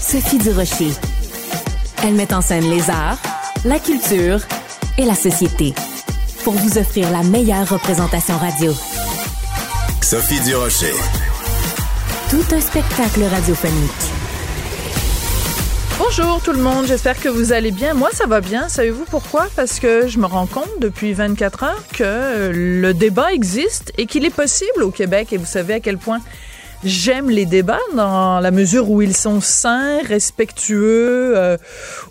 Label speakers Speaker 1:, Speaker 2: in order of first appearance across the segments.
Speaker 1: Sophie Durocher. Elle met en scène les arts, la culture et la société pour vous offrir la meilleure représentation radio.
Speaker 2: Sophie Durocher.
Speaker 1: Tout un spectacle radiophonique.
Speaker 3: Bonjour tout le monde, j'espère que vous allez bien. Moi, ça va bien. Savez-vous pourquoi? Parce que je me rends compte depuis 24 heures que le débat existe et qu'il est possible au Québec. Et vous savez à quel point J'aime les débats dans la mesure où ils sont sains, respectueux, euh,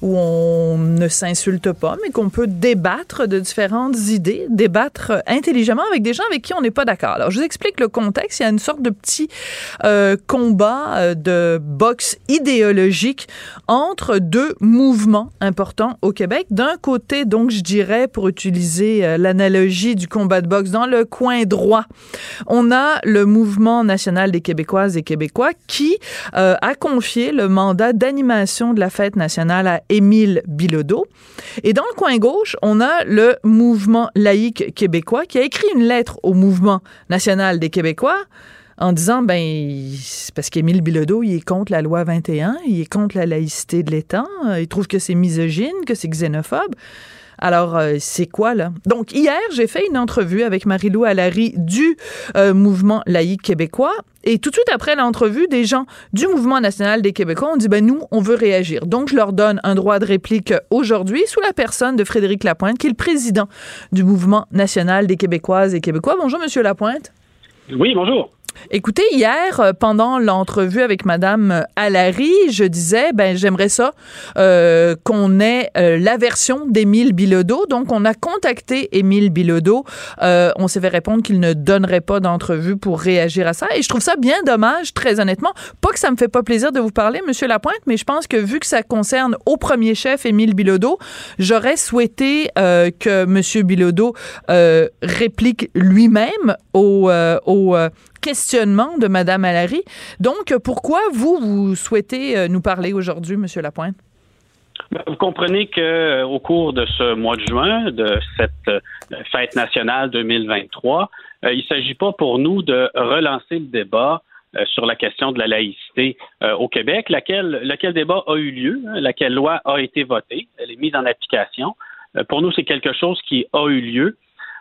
Speaker 3: où on ne s'insulte pas, mais qu'on peut débattre de différentes idées, débattre intelligemment avec des gens avec qui on n'est pas d'accord. Alors, je vous explique le contexte. Il y a une sorte de petit euh, combat euh, de boxe idéologique entre deux mouvements importants au Québec. D'un côté, donc, je dirais, pour utiliser l'analogie du combat de boxe, dans le coin droit, on a le mouvement national des Québécois québécoises et québécois qui euh, a confié le mandat d'animation de la fête nationale à Émile Bilodeau. Et dans le coin gauche, on a le mouvement laïque québécois qui a écrit une lettre au mouvement national des Québécois en disant ben parce qu'Émile Bilodeau, il est contre la loi 21, il est contre la laïcité de l'État, il trouve que c'est misogyne, que c'est xénophobe. Alors, euh, c'est quoi, là? Donc, hier, j'ai fait une entrevue avec Marie-Lou Allary du euh, mouvement laïque québécois. Et tout de suite après l'entrevue, des gens du mouvement national des Québécois ont dit, ben nous, on veut réagir. Donc, je leur donne un droit de réplique aujourd'hui sous la personne de Frédéric Lapointe, qui est le président du mouvement national des Québécoises et Québécois. Bonjour, Monsieur Lapointe.
Speaker 4: Oui, bonjour.
Speaker 3: Écoutez, hier, euh, pendant l'entrevue avec Madame Allary, je disais, ben j'aimerais ça euh, qu'on ait euh, la version d'Émile Bilodeau. Donc, on a contacté Émile Bilodeau. on s'est fait répondre qu'il ne donnerait pas d'entrevue pour réagir à ça. Et je trouve ça bien dommage, très honnêtement. Pas que ça me fait pas plaisir de vous parler, Monsieur Lapointe, mais je pense que vu que ça concerne au premier chef Émile Bilodeau, j'aurais souhaité que Monsieur Bilodeau réplique lui-même au, au questionnement de Mme Allary. Donc, pourquoi vous, vous souhaitez euh, nous parler aujourd'hui, M. Lapointe?
Speaker 4: Ben, vous comprenez que euh, au cours de ce mois de juin, de cette euh, fête nationale 2023, il ne s'agit pas pour nous de relancer le débat sur la question de la laïcité au Québec, laquelle, lequel débat a eu lieu, hein, laquelle loi a été votée, elle est mise en application. pour nous, c'est quelque chose qui a eu lieu.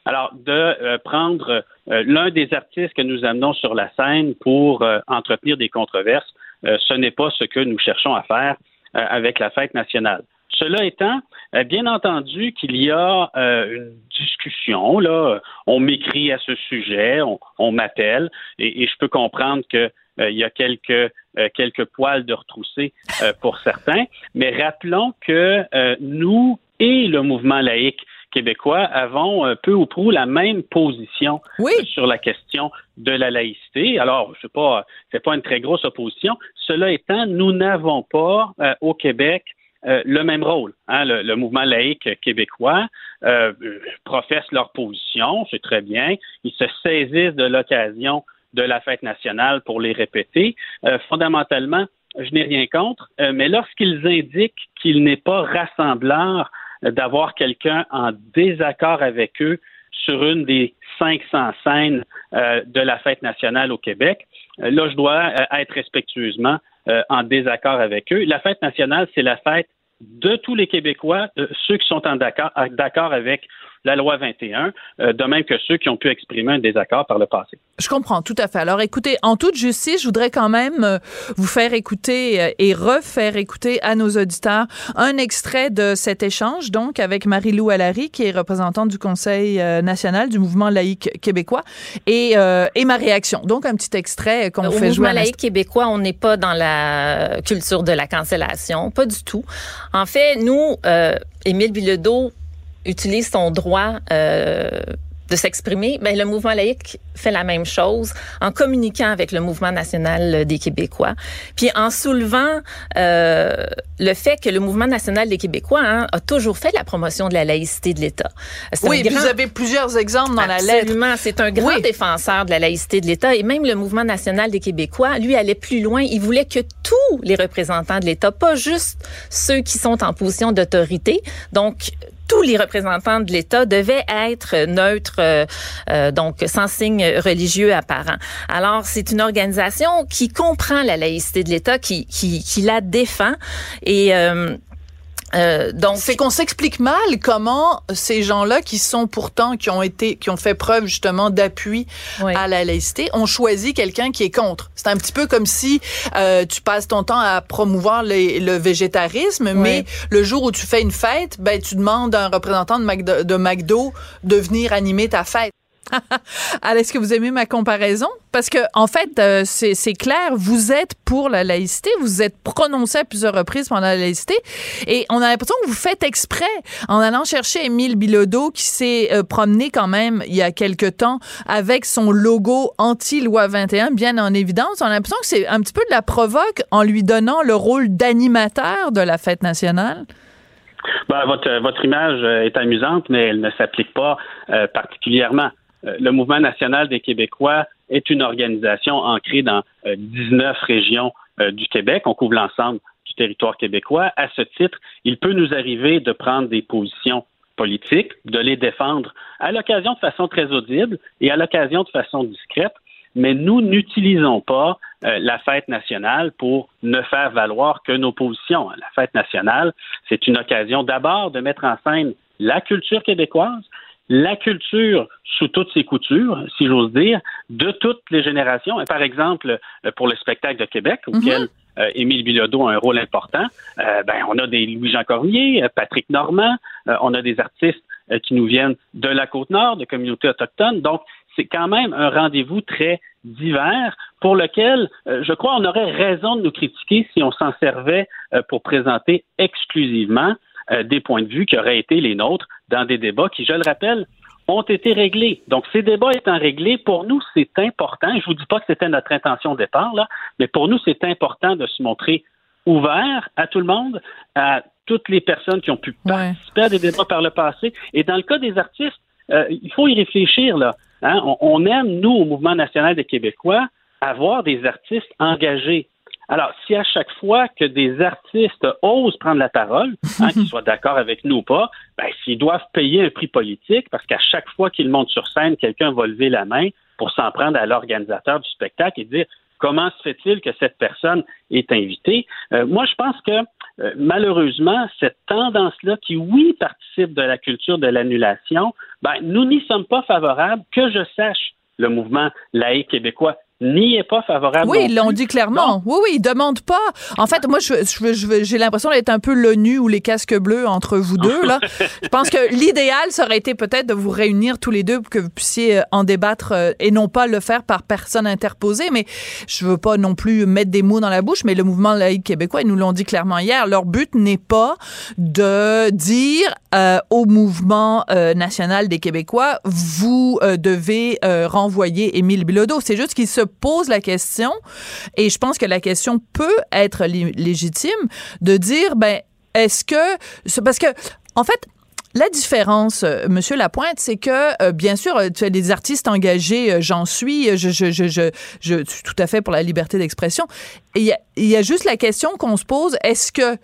Speaker 4: Alors, de euh, prendre euh, l'un des artistes que nous amenons sur la scène pour euh, entretenir des controverses, ce n'est pas ce que nous cherchons à faire avec la fête nationale. Cela étant, bien entendu qu'il y a une discussion, là, on m'écrit à ce sujet, on, m'appelle, et, je peux comprendre qu'il y a quelques, quelques poils de retrousser pour certains, mais rappelons que nous et le mouvement laïque québécois avons euh, peu ou prou la même position euh, sur la question de la laïcité. Alors, je sais pas, c'est pas une très grosse opposition. Cela étant, nous n'avons pas euh, au Québec le même rôle. Hein. Le, mouvement laïque québécois professe leur position, c'est très bien. Ils se saisissent de l'occasion de la fête nationale pour les répéter. fondamentalement, je n'ai rien contre, mais lorsqu'ils indiquent qu'il n'est pas rassembleur d'avoir quelqu'un en désaccord avec eux sur une des 500 scènes euh, de la fête nationale au Québec. Euh, là, je dois euh, être respectueusement en désaccord avec eux. La fête nationale, c'est la fête de tous les Québécois, ceux qui sont en d'accord avec la loi 21, de même que ceux qui ont pu exprimer un désaccord par le passé.
Speaker 3: Je comprends tout à fait. Alors écoutez, en toute justice, je voudrais quand même vous faire écouter et refaire écouter à nos auditeurs un extrait de cet échange, donc avec Marie-Lou Allary, qui est représentante du Conseil national du mouvement laïque québécois, et, et ma réaction. Donc un petit extrait qu'on fait jouer.
Speaker 5: Au mouvement laïque québécois, on n'est pas dans la culture de la cancellation, pas du tout. En fait, nous, euh, Émile Bilodeau utilise son droit euh, de s'exprimer, ben, le mouvement laïque fait la même chose en communiquant avec le mouvement national des Québécois, puis en soulevant euh, le fait que le mouvement national des Québécois hein, a toujours fait la promotion de la laïcité de l'État.
Speaker 3: Oui, vous avez plusieurs exemples dans la lettre.
Speaker 5: Absolument, c'est un grand défenseur de la laïcité de l'État et même le mouvement national des Québécois, lui, allait plus loin. Il voulait que tous les représentants de l'État, pas juste ceux qui sont en position d'autorité, donc tous les représentants de l'État devaient être neutres, euh, euh, donc sans signe religieux apparent. Alors, c'est une organisation qui comprend la laïcité de l'État, qui, qui, qui la défend et euh,
Speaker 3: euh, donc, c'est qu'on s'explique mal comment ces gens-là qui sont pourtant qui ont été qui ont fait preuve justement d'appui à la laïcité ont choisi quelqu'un qui est contre. C'est un petit peu comme si euh, tu passes ton temps à promouvoir le végétarisme, mais le jour où tu fais une fête, ben tu demandes à un représentant de McDo, de McDo de venir animer ta fête. Alors, est-ce que vous aimez ma comparaison? Parce que, en fait, euh, c'est clair, vous êtes pour la laïcité, vous êtes prononcé à plusieurs reprises pendant la laïcité, et on a l'impression que vous faites exprès en allant chercher Émile Bilodeau, qui s'est euh, promené quand même il y a quelque temps avec son logo anti-loi 21 bien en évidence. On a l'impression que c'est un petit peu de la provoque en lui donnant le rôle d'animateur de la fête nationale.
Speaker 4: Ben, votre, image est amusante, mais elle ne s'applique pas euh, particulièrement. Euh, le Mouvement national des Québécois est une organisation ancrée dans 19 euh, régions euh, du Québec. On couvre l'ensemble du territoire québécois. À ce titre, il peut nous arriver de prendre des positions politiques, de les défendre à l'occasion de façon très audible et à l'occasion de façon discrète, mais nous n'utilisons pas la fête nationale pour ne faire valoir que nos positions. La fête nationale, c'est une occasion d'abord de mettre en scène la culture québécoise, la culture sous toutes ses coutures, si j'ose dire, de toutes les générations. Et par exemple, euh, pour le spectacle de Québec, mhm. auquel euh, Émile Bilodeau a un rôle important, euh, ben, on a des Louis-Jean Cormier, Patrick Normand, on a des artistes qui nous viennent de la Côte-Nord, de communautés autochtones. Donc, c'est quand même un rendez-vous très divers pour lequel, je crois, on aurait raison de nous critiquer si on s'en servait pour présenter exclusivement euh, des points de vue qui auraient été les nôtres dans des débats qui, je le rappelle, ont été réglés. Donc, ces débats étant réglés, pour nous, c'est important. Je vous dis pas que c'était notre intention au départ, là, mais pour nous, c'est important de se montrer ouvert à tout le monde, à toutes les personnes qui ont pu participer à des débats par le passé. Et dans le cas des artistes, euh, il faut y réfléchir, là. Hein. On, on, aime, nous, au Mouvement national des Québécois, avoir des artistes engagés. Alors, si à chaque fois que des artistes osent prendre la parole, hein, qu'ils soient d'accord avec nous ou pas, ben, s'ils doivent payer un prix politique, parce qu'à chaque fois qu'ils montent sur scène, quelqu'un va lever la main pour s'en prendre à l'organisateur du spectacle et dire comment se fait-il que cette personne est invitée? Euh, moi, je pense que euh, malheureusement, cette tendance-là, qui oui participe de la culture de l'annulation, ben, nous n'y sommes pas favorables, que je sache le mouvement laïque québécois n'y est pas favorable.
Speaker 3: Oui, ils l'ont dit clairement. Oui, oui, ils demandent pas. En fait, moi, je, je, j'ai l'impression d'être un peu l'ONU ou les casques bleus entre vous deux. Là, je pense que l'idéal ça aurait été peut-être de vous réunir tous les deux pour que vous puissiez euh, en débattre euh, et non pas le faire par personne interposée. Mais je veux pas non plus mettre des mots dans la bouche. Mais le mouvement laïque québécois, ils nous l'ont dit clairement hier. Leur but n'est pas de dire euh, au mouvement national des Québécois, vous devez renvoyer Émile Bilodeau. C'est juste qu'ils se pose la question, et je pense que la question peut être légitime, de dire, ben, est-ce que... Parce que, en fait, la différence, euh, Monsieur Lapointe, c'est que euh, bien sûr, euh, tu as des artistes engagés, j'en suis, je, je, je, suis tout à fait pour la liberté d'expression. Il il y a juste la question qu'on se pose est-ce que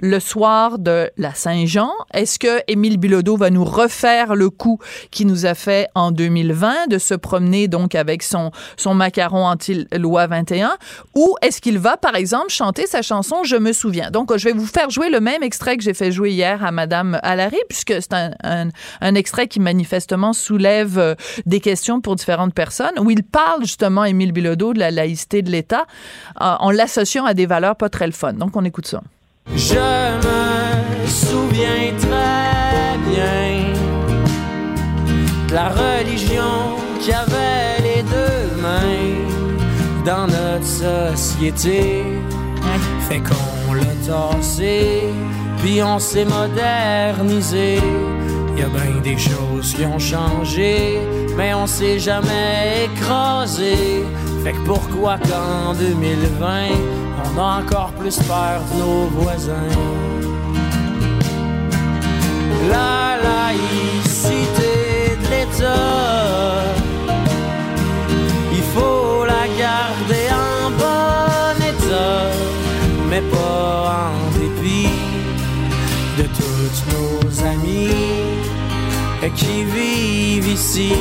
Speaker 3: le soir de la Saint-Jean? Est-ce que Émile Bilodeau va nous refaire le coup qu'il nous a fait en 2020 de se promener donc avec son, son macaron anti-loi 21? Ou est-ce qu'il va, par exemple, chanter sa chanson Je me souviens? Donc, je vais vous faire jouer le même extrait que j'ai fait jouer hier à Madame Allary, puisque c'est un, un, extrait qui manifestement soulève euh, des questions pour différentes personnes, où il parle justement, Émile Bilodeau, de la laïcité de l'État, en l'associant à des valeurs pas très le. Donc, on écoute ça.
Speaker 6: Je me souviens très bien de la religion qui avait les deux mains dans notre société. Fait qu'on l'a tassé, puis on s'est modernisé. Y a bien des choses qui ont changé, mais on s'est jamais écrasé. Fait que pourquoi qu'en 2020 on a encore plus peur de nos voisins. La laïcité de l'État, il faut la garder en bon état, mais pas en dépit de tous nos amis qui vivent ici.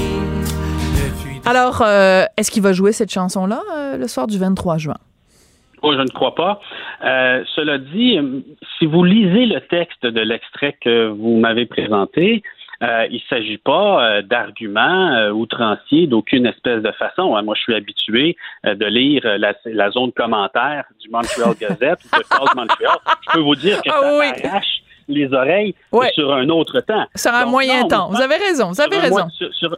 Speaker 3: Alors, euh, est-ce qu'il va jouer cette chanson-là euh, le soir du 23 juin?
Speaker 4: Oh, je ne crois pas. Euh, cela dit, si vous lisez le texte de l'extrait que vous m'avez présenté, euh, il ne s'agit pas euh, d'arguments outranciers d'aucune espèce de façon. Hein. Moi, je suis habitué de lire la, zone commentaire du Montreal Gazette ou de Cause Montreal. Je peux vous dire que ah ça arrache les oreilles sur un autre temps.
Speaker 3: Sur un moyen temps. Vous avez raison. Vous avez raison.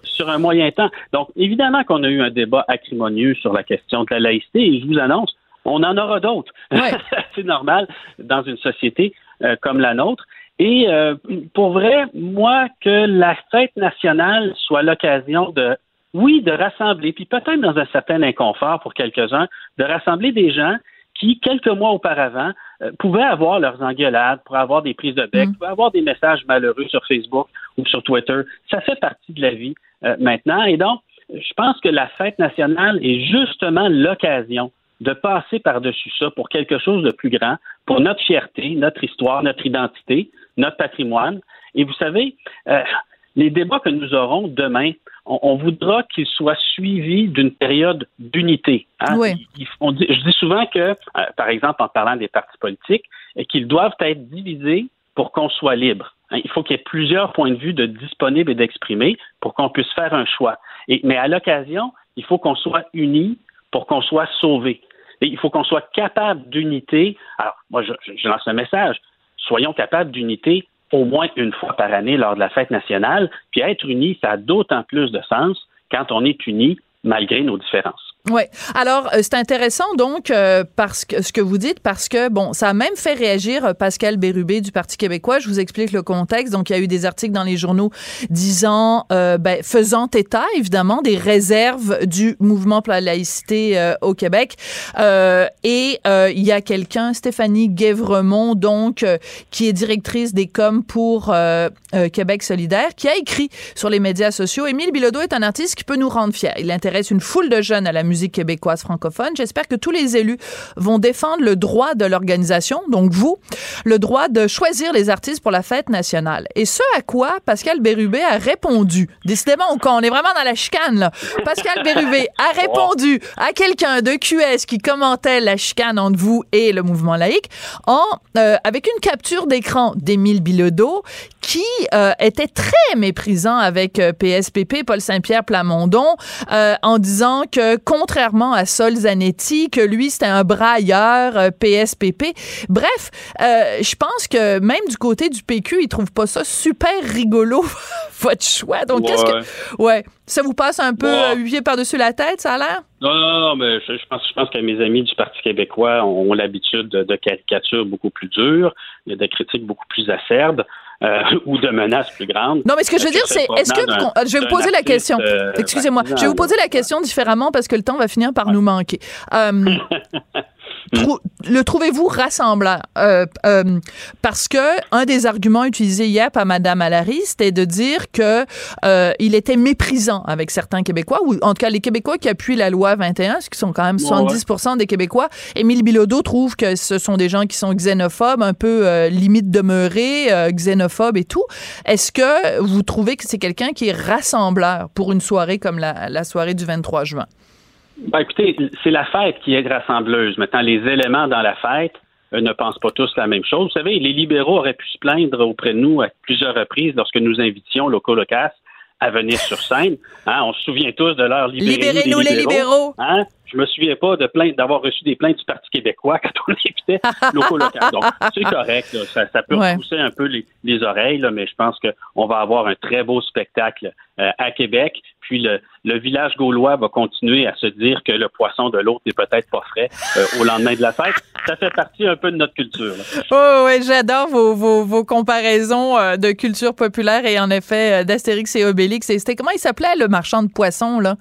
Speaker 4: sur, un moyen temps. Donc, évidemment qu'on a eu un débat acrimonieux sur la question de la laïcité et je vous annonce, on en aura d'autres. c'est normal dans une société euh, comme la nôtre. Et euh, pour vrai, moi, que la fête nationale soit l'occasion de, oui, de rassembler, puis peut-être dans un certain inconfort pour quelques-uns, de rassembler des gens qui, quelques mois auparavant, euh, pouvaient avoir leurs engueulades, pouvaient avoir des prises de bec, mm. pouvaient avoir des messages malheureux sur Facebook ou sur Twitter. Ça fait partie de la vie maintenant. Et donc, je pense que la fête nationale est justement l'occasion de passer par-dessus ça pour quelque chose de plus grand, pour notre fierté, notre histoire, notre identité, notre patrimoine. Et vous savez, euh, les débats que nous aurons demain, on, voudra qu'ils soient suivis d'une période d'unité. Hein. je dis souvent que, euh, par exemple, en parlant des partis politiques, qu'ils doivent être divisés pour qu'on soit libre. Hein. il faut qu'il y ait plusieurs points de vue de disponibles et d'exprimer pour qu'on puisse faire un choix. Et, mais à l'occasion, il faut qu'on soit unis pour qu'on soit sauvé il faut qu'on soit capable d'unité. Alors, moi, je, je lance un message. Soyons capables d'unité au moins une fois par année lors de la fête nationale. Puis être unis, ça a d'autant plus de sens quand on est unis malgré nos différences.
Speaker 3: Oui. Alors, euh, c'est intéressant, donc, euh, parce que ce que vous dites, parce que, bon, ça a même fait réagir euh, Pascal Bérubé du Parti québécois. Je vous explique le contexte. Donc, il y a eu des articles dans les journaux disant, ben, faisant état, évidemment, des réserves du mouvement pour la laïcité au Québec. et il y a quelqu'un, Stéphanie Guévremont, donc, qui est directrice des coms pour Québec solidaire, qui a écrit sur les médias sociaux, Émile Bilodeau est un artiste qui peut nous rendre fiers. Il intéresse une foule de jeunes à la musique musique québécoise francophone. J'espère que tous les élus vont défendre le droit de l'organisation, donc vous, le droit de choisir les artistes pour la fête nationale. Et ce à quoi Pascal Bérubé a répondu. Décidément, on est vraiment dans la chicane, là. Pascal Bérubé a répondu à quelqu'un de QS qui commentait la chicane entre vous et le mouvement laïque en, euh, avec une capture d'écran d'Émile Bilodeau qui euh, était très méprisant avec PSPP, euh, Paul Saint-Pierre Plamondon, en disant que contrairement à Sol Zanetti, que lui, c'était un brailleur PSPP. Euh, Bref, euh, je pense que même du côté du PQ, ils trouvent pas ça super rigolo, votre choix. Donc, qu'est-ce que... Ouais. Ça vous passe un peu ouais. par-dessus la tête, ça a l'air?
Speaker 4: Non, non, non, mais je, pense, je pense que mes amis du Parti québécois ont, l'habitude de, de, caricatures beaucoup plus dures, de critiques beaucoup plus acerbes. Euh, ou de menaces plus grandes.
Speaker 3: Non, mais ce que je veux dire, c'est est-ce que je vais vous poser la question. Euh, Excusez-moi, je vais vous poser la question différemment parce que le temps va finir par nous manquer. Euh, le trouvez-vous rassembleur? Euh, euh, parce que un des arguments utilisés hier par Mme Allary, c'était de dire que euh, il était méprisant avec certains Québécois, ou en tout cas les Québécois qui appuient la loi 21, ce qui sont quand même 70% des Québécois. Émile Bilodeau trouve que ce sont des gens qui sont xénophobes, un peu limite demeurés, xénophobes et tout. Est-ce que vous trouvez que c'est quelqu'un qui est rassembleur pour une soirée comme la, la soirée du 23 juin?
Speaker 4: Ben, écoutez, c'est la fête qui est rassembleuse. Maintenant, les éléments dans la fête euh, ne pensent pas tous la même chose. Vous savez, les libéraux auraient pu se plaindre auprès de nous à plusieurs reprises lorsque nous invitions Loco Locas à venir sur scène. Hein, on se souvient tous de leur
Speaker 3: Libérez-nous les libéraux.
Speaker 4: Hein? Je me souviens pas de plainte d'avoir reçu des plaintes du Parti québécois quand on écoutait Loco Locas. Donc, c'est correct. Ça, peut pousser un peu les, oreilles, mais je pense qu'on va avoir un très beau spectacle euh, à Québec. Puis le, le, village gaulois va continuer à se dire que le poisson de l'autre n'est peut-être pas frais euh, au lendemain de la fête. Ça fait partie un peu de notre culture.
Speaker 3: Oh, oui, j'adore vos, vos, vos, comparaisons euh, de culture populaire et en effet euh, d'Astérix et Obélix. C'était comment il s'appelait le marchand de poissons là,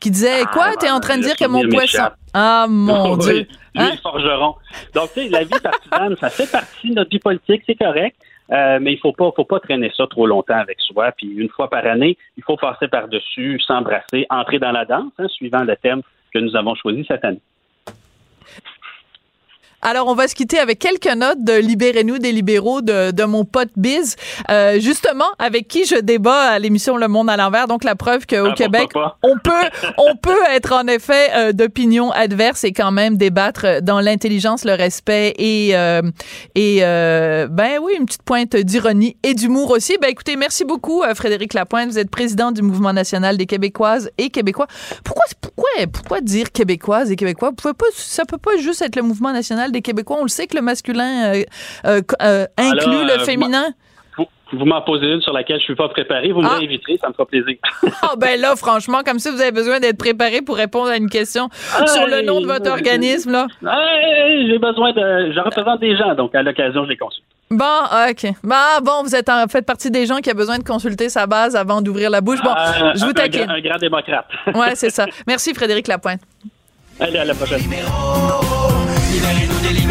Speaker 3: qui disait ah, quoi T'es en train de dire que mon poisson Ah mon Dieu.
Speaker 4: Hein? forgeron. Donc, tu sais, la vie partisane, ça fait partie de notre vie politique, c'est correct. Euh, mais il faut pas, faut pas traîner ça trop longtemps avec soi. Puis une fois par année, il faut passer par-dessus, s'embrasser, entrer dans la danse, hein, suivant le thème que nous avons choisi cette année.
Speaker 3: Alors, on va se quitter avec quelques notes de Libérez-nous des libéraux de, de mon pote Biz, euh, justement, avec qui je débat à l'émission Le Monde à l'envers. Donc, la preuve qu'au ah, Québec, on peut, on peut être en effet euh, d'opinion adverse et quand même débattre dans l'intelligence, le respect et, euh, et euh, ben oui, une petite pointe d'ironie et d'humour aussi. Ben écoutez, merci beaucoup, euh, Frédéric Lapointe. Vous êtes président du Mouvement national des Québécoises et Québécois. Pourquoi, pourquoi, pourquoi dire Québécoises et Québécois? Vous pouvez pas, ça peut pas juste être le Mouvement national des Québécois. On le sait que le masculin euh, euh, euh, inclut le féminin.
Speaker 4: Vous, m'en posez une sur laquelle je suis pas préparé. Vous me ah. réinviterez, ça me fera plaisir.
Speaker 3: Ah ben là, franchement, comme si vous avez besoin d'être préparé pour répondre à une question sur le nom de votre organisme là.
Speaker 4: J'ai besoin de, je représente des gens, donc à l'occasion, je les consulte.
Speaker 3: Bon, ok. Bah, bon, vous êtes en fait partie des gens qui a besoin de consulter sa base avant d'ouvrir la bouche. Bon, je vous taquine.
Speaker 4: Un, grand démocrate.
Speaker 3: ouais, c'est ça. Merci, Frédéric Lapointe.
Speaker 4: Allez, à la prochaine.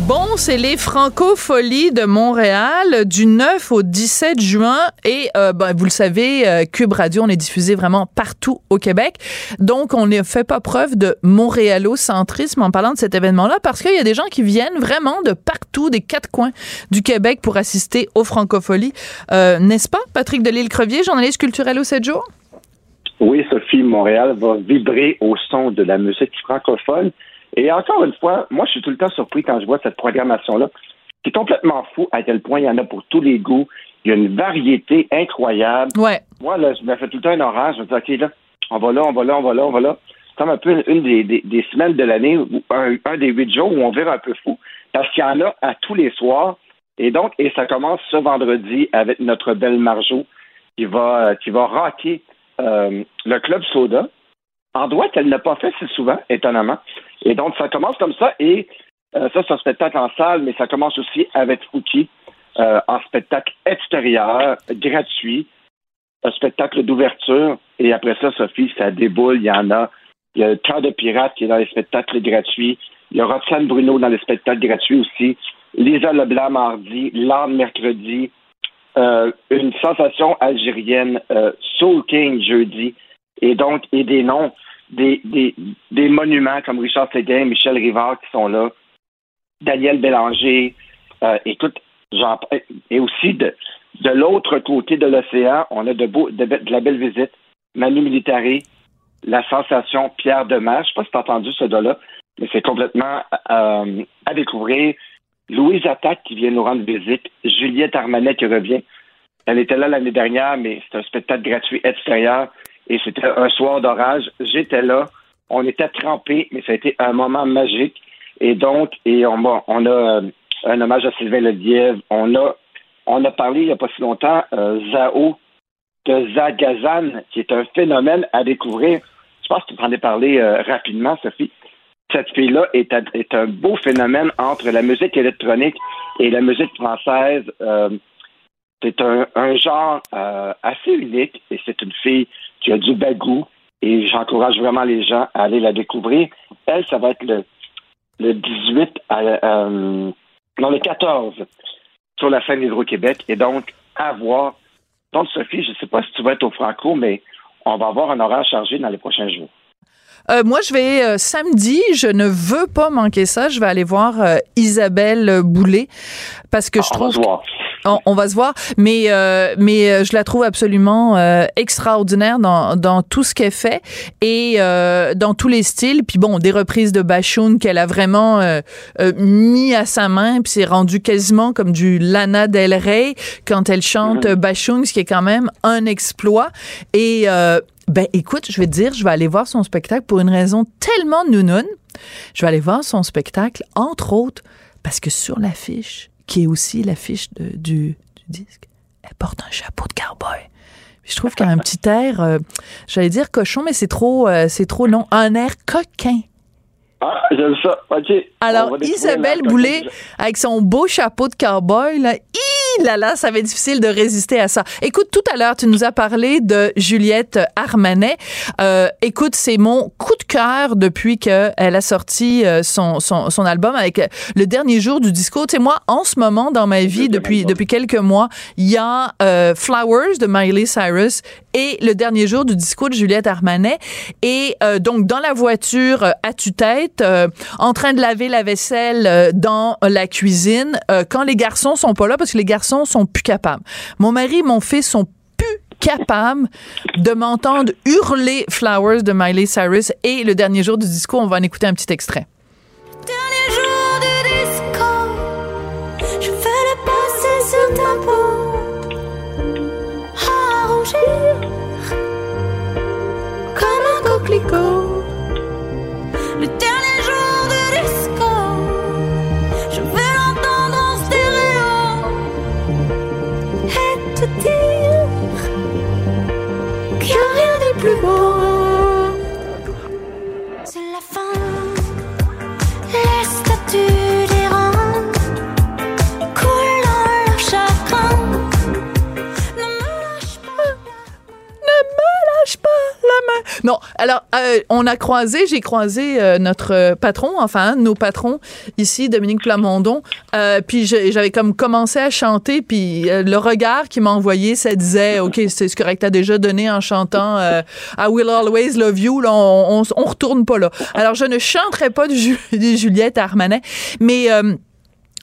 Speaker 3: Bon, c'est les Francopholies de Montréal du 9 au 17 juin et euh, ben, vous le savez, euh, Cube Radio, on est diffusé vraiment partout au Québec. Donc, on ne fait pas preuve de montréalocentrisme en parlant de cet événement-là parce qu'il y a des gens qui viennent vraiment de partout, des quatre coins du Québec pour assister aux Francopholies. Euh, n'est-ce pas, Patrick Delisle-Crevier, journaliste culturel au 7 jours?
Speaker 7: Oui, Sophie, Montréal va vibrer au son de la musique francophone. Et encore une fois, moi, je suis tout le temps surpris quand je vois cette programmation-là. C'est complètement fou à quel point il y en a pour tous les goûts. Il y a une variété incroyable.
Speaker 3: Ouais.
Speaker 7: Moi, là, je me fais tout le temps un orage. Je me dis, OK, là, on va là, on va là, on va là, on va là. C'est comme un peu une des, des, semaines de l'année, un, un, des huit jours où on vire un peu fou. Parce qu'il y en a à tous les soirs. Et donc, et ça commence ce vendredi avec notre belle Marjo qui va, qui va rocker euh, le Club Soda en droit qu'elle n'a pas fait si souvent, étonnamment. Et donc, ça commence comme ça, et euh, ça, c'est un spectacle en salle, mais ça commence aussi avec Fouki, euh, en spectacle extérieur, gratuit, un spectacle d'ouverture, et après ça, Sophie, ça déboule, il y en a. Il y a le Cœur de Pirate qui est dans les spectacles gratuits. Il y a Roxane Bruno dans les spectacles gratuits aussi. Lisa Leblanc mardi, L'Arme mercredi, euh, une sensation algérienne, euh, Soul King jeudi, et donc, et des noms, des, des, des monuments comme Richard Séguin, Michel Rivard qui sont là, Daniel Bélanger, euh, écoute, et aussi de, de l'autre côté de l'océan, on a de, beau, de, la belle visite, Manu Militari, la sensation Pierre Demar, je sais pas si tu as entendu ce gars-là, mais c'est complètement euh, à découvrir. Louise Attaque qui vient nous rendre visite, Juliette Armanet qui revient. Elle était là l'année dernière, mais c'est un spectacle gratuit extérieur et c'était un soir d'orage. J'étais là, on était trempés, mais ça a été un moment magique. Et donc, et on a, euh, un hommage à Sylvain Lediève. On a, on a parlé il n'y a pas si longtemps, euh, Zao de Zagazan, qui est un phénomène à découvrir. Je pense que tu en as parlé euh, rapidement, Sophie. cette fille-là est, un beau phénomène entre la musique électronique et la musique française. C'est un, genre assez unique et c'est une fille qui a du bel goût et j'encourage vraiment les gens à aller la découvrir. Elle, ça va être le, le 18 à, euh, non, le 14 sur la scène Hydro-Québec et donc à voir. Donc, Sophie, je ne sais pas si tu vas être au Franco, mais on va avoir un horaire chargé dans les prochains jours.
Speaker 3: Euh, moi, je vais euh, samedi. Je ne veux pas manquer ça. Je vais aller voir euh, Isabelle Boulay parce que je
Speaker 7: on
Speaker 3: trouve.
Speaker 7: Va se voir.
Speaker 3: On, on, va se voir, mais mais je la trouve absolument extraordinaire dans, dans tout ce qu'elle fait et dans tous les styles. Puis bon, des reprises de Bachoun qu'elle a vraiment mis à sa main, puis c'est rendu quasiment comme du Lana Del Rey quand elle chante mm -hmm. Bachoun, ce qui est quand même un exploit. Et ben écoute, je vais te dire, je vais aller voir son spectacle pour une raison tellement nounoune. Je vais aller voir son spectacle, entre autres, parce que sur l'affiche, qui est aussi l'affiche du, disque, elle porte un chapeau de cowboy. Je trouve qu'elle a un petit air, euh, j'allais dire cochon, mais c'est trop, euh, c'est trop long. Un air coquin.
Speaker 7: Ah, j'aime ça. OK.
Speaker 3: Alors, Isabelle Boulay, avec son beau chapeau de cowboy, là, là là, ça va être difficile de résister à ça. Écoute, tout à l'heure, tu nous as parlé de Juliette Armanet. Euh, écoute, c'est mon coup de cœur depuis qu'elle a sorti euh, son, son, son, album avec le dernier jour du disco. Tu sais, moi, en ce moment, dans ma vie, depuis, depuis quelques mois, il y a euh, Flowers de Miley Cyrus et le dernier jour du disco de Juliette Armanet. Et euh, donc, dans la voiture, à tue-tête, euh, en train de laver la vaisselle euh, dans la cuisine, quand les garçons sont pas là, parce que les garçons sont plus capables. Mon mari et mon fils sont plus capables de m'entendre hurler Flowers de Miley Cyrus et le dernier jour du disco, on va en écouter un petit extrait.
Speaker 8: A pas
Speaker 3: la main. Non, alors euh, on a croisé, j'ai croisé euh, notre euh, patron, enfin nos patrons ici, Dominique Plamondon. Euh, puis j'avais comme commencé à chanter, puis euh, le regard qu'il m'a envoyé, ça disait, ok, c'est ce correct, t'as déjà donné en chantant I Will Always Love You. Là, on, on, on, retourne pas là. Alors je ne chanterai pas du, du Juliette Armanet, mais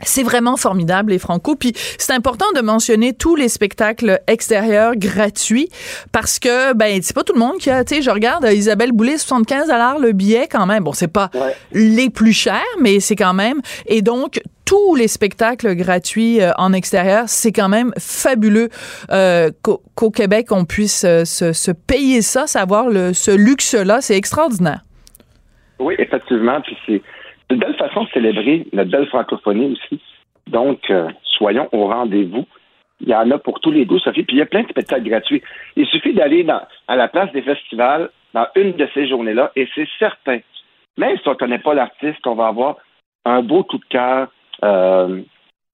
Speaker 3: c'est vraiment formidable, les Franco. Puis c'est important de mentionner tous les spectacles extérieurs gratuits parce que, ben, c'est pas tout le monde qui a, tu sais, je regarde Isabelle Boulay, 75 le billet quand même. Bon, c'est pas
Speaker 7: ouais.
Speaker 3: les plus chers, mais c'est quand même. Et donc, tous les spectacles gratuits euh, en extérieur, c'est quand même fabuleux euh, qu'au qu Québec, on puisse euh, se, se, payer ça, savoir le, ce luxe-là. C'est extraordinaire.
Speaker 7: Oui, effectivement. Puis c'est une belle façon de célébrer notre belle francophonie aussi. Donc, euh, soyons au rendez-vous. Il y en a pour tous les goûts, Sophie. Puis il y a plein de spectacles gratuits. Il suffit d'aller à la place des festivals dans une de ces journées-là et c'est certain, même si on ne connaît pas l'artiste, on va avoir un beau coup de cœur. Euh,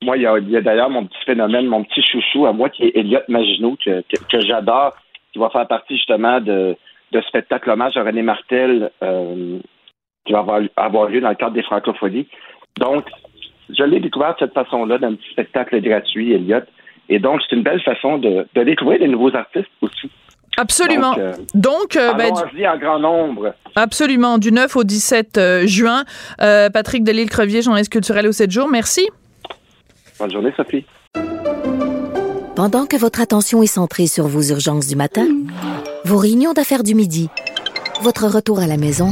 Speaker 7: moi, il y a, d'ailleurs mon petit phénomène, mon petit chouchou à moi qui est Elliot Maginot, que j'adore, qui va faire partie justement de, de spectacle hommage à René Martel euh, qui va avoir, avoir lieu dans le cadre des francophonies. Donc, je l'ai découvert de cette façon-là, d'un petit spectacle gratuit, Elliot. Et donc, c'est une belle façon de, de découvrir des nouveaux artistes aussi.
Speaker 3: Absolument. Donc, euh, Donc euh,
Speaker 7: ben, du... en grand nombre.
Speaker 3: Absolument. Du 9 au 17 euh, juin. Euh, Patrick Delisle-Crevier, journaliste culturel au 7 jours. Merci.
Speaker 7: Bonne journée, Sophie.
Speaker 9: Pendant que votre attention est centrée sur vos urgences du matin, vos réunions d'affaires du midi, votre retour à la maison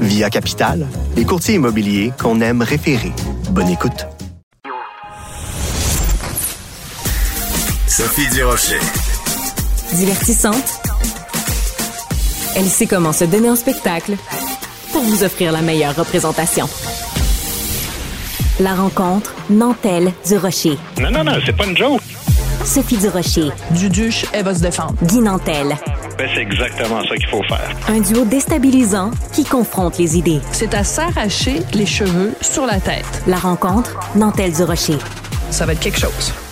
Speaker 10: Via Capital, les courtiers immobiliers qu'on aime référer. Bonne écoute.
Speaker 11: Sophie Durocher.
Speaker 1: Divertissante. Elle sait comment se donner en spectacle pour vous offrir la meilleure représentation. La rencontre Nantel du Rocher.
Speaker 12: Non, non, non, c'est pas une joke.
Speaker 1: Sophie Durocher.
Speaker 3: Duduche, elle va se défendre.
Speaker 1: Guy Nantel.
Speaker 12: Ben, c'est exactement ça qu'il faut faire.
Speaker 1: Un duo déstabilisant qui confronte les idées.
Speaker 3: C'est à s'arracher les cheveux sur la tête.
Speaker 1: La rencontre Nantel du Rocher.
Speaker 3: Ça va être quelque chose.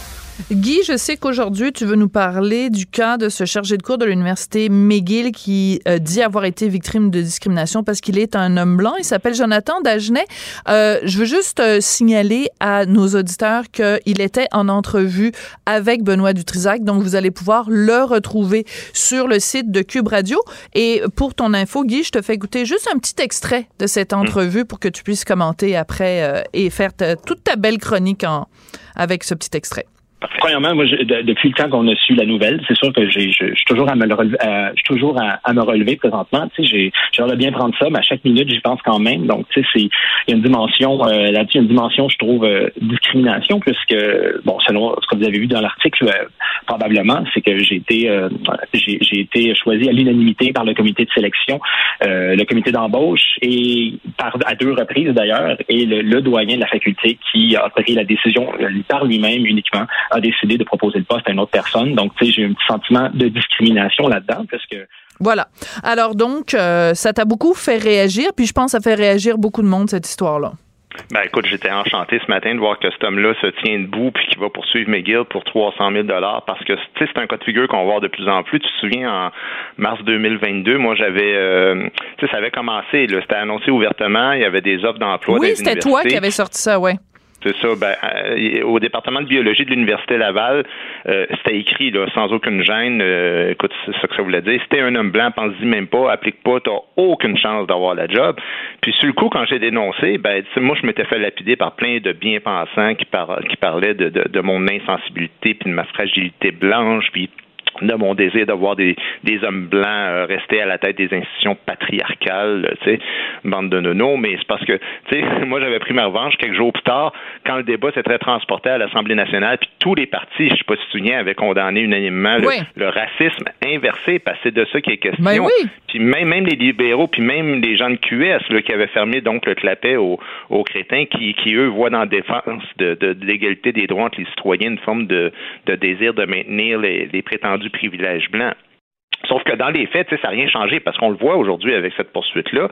Speaker 3: Guy, je sais qu'aujourd'hui, tu veux nous parler du cas de ce chargé de cours de l'université McGill qui euh, dit avoir été victime de discrimination parce qu'il est un homme blanc. Il s'appelle Jonathan Dagenet. Euh, je veux juste euh, signaler à nos auditeurs qu'il était en entrevue avec Benoît Dutrisac, donc vous allez pouvoir le retrouver sur le site de Cube Radio. Et pour ton info, Guy, je te fais écouter juste un petit extrait de cette entrevue pour que tu puisses commenter après et faire toute ta belle chronique en, avec ce petit extrait.
Speaker 12: Premièrement, moi, je- de- depuis le temps qu'on a su la nouvelle, c'est sûr que j'ai, je, suis toujours à me le relever, euh, je suis toujours à, me relever présentement. Tu sais, j'ai, bien prendre ça, mais à chaque minute, j'y pense quand même. Donc, tu sais, c'est, il y a une dimension euh, là-dessus, une dimension, je trouve, euh, discrimination, puisque, bon, selon ce que vous avez vu dans l'article, euh, probablement, c'est que j'ai été, euh, j'ai, j'ai été choisi à l'unanimité par le comité de sélection, euh, le comité d'embauche, et par à deux reprises d'ailleurs, et le, le doyen de la faculté qui a pris la décision par lui-même uniquement a décidé de proposer le poste à une autre personne. Donc, tu sais, j'ai un petit sentiment de discrimination là-dedans, parce que
Speaker 3: Voilà. Alors donc, euh, ça t'a beaucoup fait réagir, puis je pense que ça fait réagir beaucoup de monde, cette histoire-là.
Speaker 12: Ben écoute, j'étais enchanté ce matin de voir que cet homme-là se tient debout puis qu'il va poursuivre McGill pour 300 000 dollars parce que tu sais c'est un cas de figure qu'on va voir de plus en plus. Tu te souviens en mars 2022, moi j'avais, euh, tu sais ça avait commencé, là, c'était annoncé ouvertement, il y avait des offres d'emploi.
Speaker 3: oui, c'était toi qui avais sorti ça, ouais.
Speaker 12: Ça. Ben, euh, au département de biologie de l'Université Laval, euh, c'était écrit là, sans aucune gêne. euh, écoute, c'est ça que ça voulait dire. C'était un homme blanc, pense-y même pas, applique pas, t'as aucune chance d'avoir la job. Puis sur le coup, quand j'ai dénoncé, ben, moi, je m'étais fait lapider par plein de bien-pensants qui, qui parlaient de, mon insensibilité puis de ma fragilité blanche, de mon désir de voir des, des hommes blancs euh, rester à la tête des institutions patriarcales, euh, tu sais, bande de nonos, mais c'est parce que, tu sais, moi j'avais pris ma revanche quelques jours plus tard, quand le débat s'était transporté à l'Assemblée nationale, puis tous les partis, je sais pas si tu te souviens, avaient condamné unanimement le,
Speaker 3: Oui.
Speaker 12: le racisme inversé, parce que c'est de ça qu'il est question.
Speaker 3: Ben oui.
Speaker 12: Même, les libéraux, puis même les gens de QS là, qui avaient fermé donc le clapet aux, aux crétins, qui, qui eux voient dans défense de, de, de l'égalité des droits entre les citoyens une forme de, de désir de maintenir les, les prétendus privilèges blancs. Sauf que dans les faits, ça n'a rien changé parce qu'on le voit aujourd'hui avec cette poursuite-là.